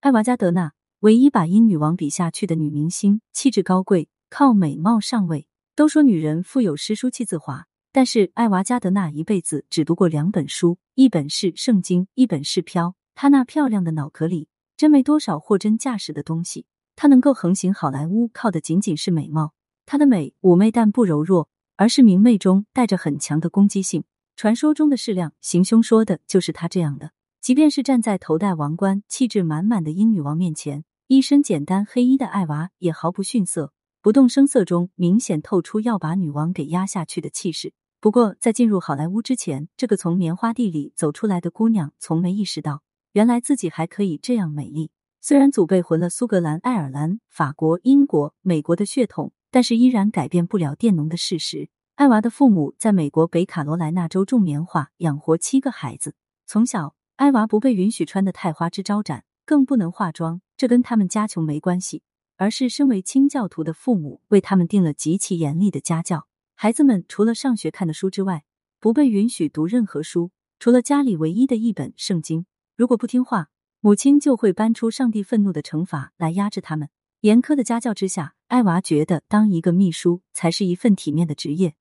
艾娃加德纳，唯一把英女王比下去的女明星，气质高贵，靠美貌上位。都说女人腹有诗书气自华，但是艾娃加德纳一辈子只读过两本书，一本是圣经，一本是飘。她那漂亮的脑壳里真没多少货真价实的东西。她能够横行好莱坞，靠的仅仅是美貌。她的美妩媚但不柔弱，而是明媚中带着很强的攻击性。传说中的适量行凶，说的就是她这样的。即便是站在头戴王冠、气质满满的英女王面前，一身简单黑衣的艾娃也毫不逊色，不动声色中明显透出要把女王给压下去的气势。不过，在进入好莱坞之前，这个从棉花地里走出来的姑娘从没意识到，原来自己还可以这样美丽。虽然祖辈混了苏格兰、爱尔兰、法国、英国、美国的血统，但是依然改变不了佃农的事实。艾娃的父母在美国北卡罗来纳州种棉花，养活七个孩子，从小。艾娃不被允许穿的太花枝招展，更不能化妆。这跟他们家穷没关系，而是身为清教徒的父母为他们定了极其严厉的家教。孩子们除了上学看的书之外，不被允许读任何书，除了家里唯一的一本圣经。如果不听话，母亲就会搬出上帝愤怒的惩罚来压制他们。严苛的家教之下，艾娃觉得当一个秘书才是一份体面的职业。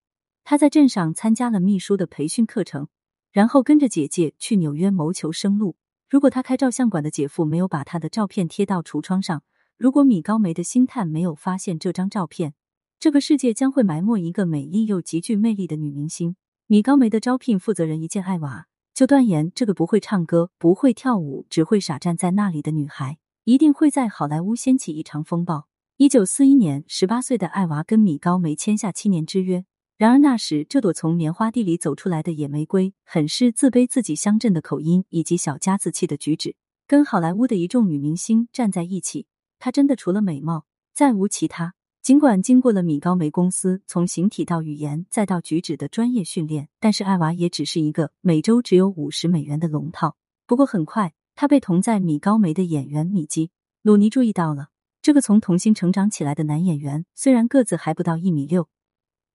他在镇上参加了秘书的培训课程。然后跟着姐姐去纽约谋求生路。如果他开照相馆的姐夫没有把他的照片贴到橱窗上，如果米高梅的星探没有发现这张照片，这个世界将会埋没一个美丽又极具魅力的女明星。米高梅的招聘负责人一见艾娃，就断言这个不会唱歌、不会跳舞、只会傻站在那里的女孩，一定会在好莱坞掀起一场风暴。一九四一年，十八岁的艾娃跟米高梅签下七年之约。然而那时，这朵从棉花地里走出来的野玫瑰，很是自卑自己乡镇的口音以及小家子气的举止，跟好莱坞的一众女明星站在一起，她真的除了美貌再无其他。尽管经过了米高梅公司从形体到语言再到举止的专业训练，但是艾娃也只是一个每周只有五十美元的龙套。不过很快，她被同在米高梅的演员米基·鲁尼注意到了。这个从童星成长起来的男演员，虽然个子还不到一米六。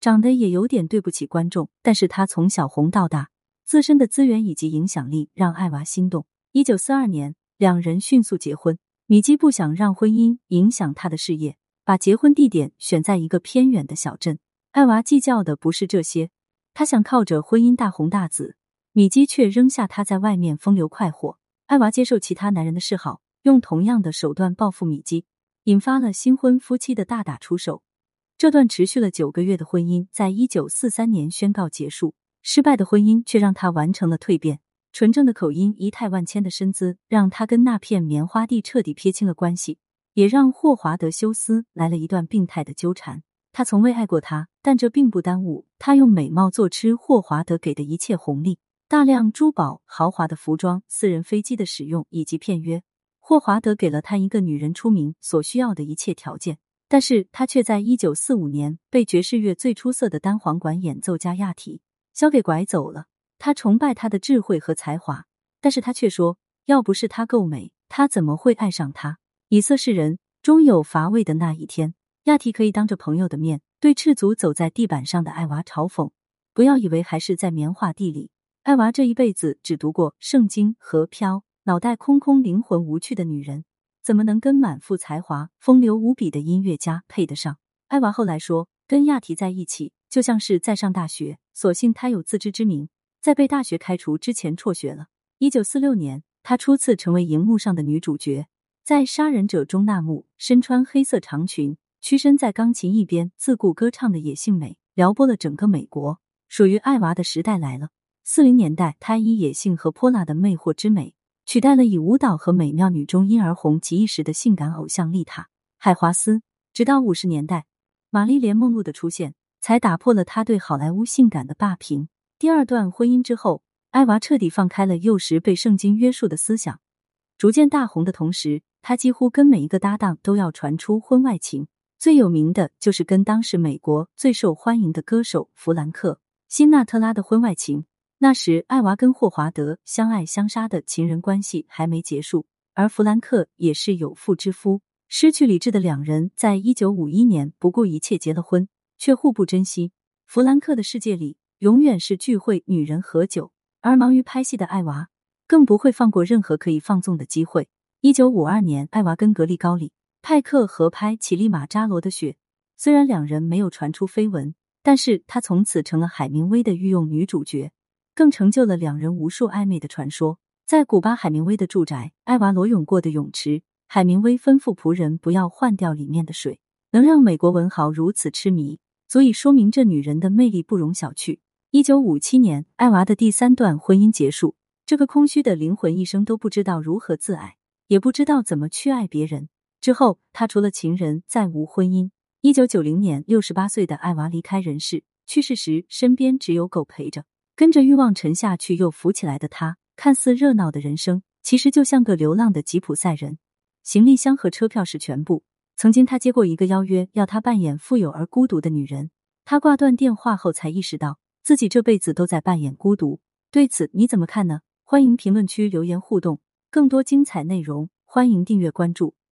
长得也有点对不起观众，但是他从小红到大，自身的资源以及影响力让艾娃心动。一九四二年，两人迅速结婚。米基不想让婚姻影响他的事业，把结婚地点选在一个偏远的小镇。艾娃计较的不是这些，他想靠着婚姻大红大紫。米基却扔下他在外面风流快活。艾娃接受其他男人的示好，用同样的手段报复米基，引发了新婚夫妻的大打出手。这段持续了九个月的婚姻，在一九四三年宣告结束。失败的婚姻却让他完成了蜕变。纯正的口音，仪态万千的身姿，让他跟那片棉花地彻底撇清了关系，也让霍华德休斯来了一段病态的纠缠。他从未爱过他，但这并不耽误他用美貌坐吃霍华德给的一切红利：大量珠宝、豪华的服装、私人飞机的使用以及片约。霍华德给了他一个女人出名所需要的一切条件。但是他却在一九四五年被爵士乐最出色的单簧管演奏家亚提肖给拐走了。他崇拜他的智慧和才华，但是他却说，要不是他够美，他怎么会爱上他？以色侍人终有乏味的那一天。亚提可以当着朋友的面对赤足走在地板上的艾娃嘲讽：“不要以为还是在棉花地里。”艾娃这一辈子只读过圣经和飘，脑袋空空、灵魂无趣的女人。怎么能跟满腹才华、风流无比的音乐家配得上？艾娃后来说，跟亚提在一起就像是在上大学。所幸他有自知之明，在被大学开除之前辍学了。一九四六年，他初次成为荧幕上的女主角，在《杀人者》中那幕身穿黑色长裙、屈身在钢琴一边自顾歌唱的野性美，撩拨了整个美国。属于艾娃的时代来了。四零年代，她以野性和泼辣的魅惑之美。取代了以舞蹈和美妙女中音而红极一时的性感偶像丽塔·海华斯，直到五十年代，玛丽莲·梦露的出现才打破了他对好莱坞性感的霸屏。第二段婚姻之后，艾娃彻底放开了幼时被圣经约束的思想，逐渐大红的同时，她几乎跟每一个搭档都要传出婚外情。最有名的就是跟当时美国最受欢迎的歌手弗兰克·辛纳特拉的婚外情。那时，艾娃跟霍华德相爱相杀的情人关系还没结束，而弗兰克也是有妇之夫。失去理智的两人，在一九五一年不顾一切结了婚，却互不珍惜。弗兰克的世界里永远是聚会、女人、喝酒，而忙于拍戏的艾娃更不会放过任何可以放纵的机会。一九五二年，艾娃跟格里高里·派克合拍《乞力马扎罗的雪》，虽然两人没有传出绯闻，但是他从此成了海明威的御用女主角，更成就了两人无数暧昧的传说。在古巴海明威的住宅，艾娃裸泳过的泳池，海明威吩咐仆人不要换掉里面的水，能让美国文豪如此痴迷，足以说明这女人的魅力不容小觑。一九五七年，艾娃的第三段婚姻结束。这个空虚的灵魂一生都不知道如何自爱，也不知道怎么去爱别人。之后，他除了情人，再无婚姻。一九九零年，六十八岁的艾娃离开人世，去世时身边只有狗陪着。跟着欲望沉下去又浮起来的他，看似热闹的人生，其实就像个流浪的吉普赛人，行李箱和车票是全部。曾经，他接过一个邀约，要他扮演富有而孤独的女人。他挂断电话后，才意识到自己这辈子都在扮演孤独。对此，你怎么看呢？欢迎评论区留言互动，更多精彩内容，欢迎订阅关注。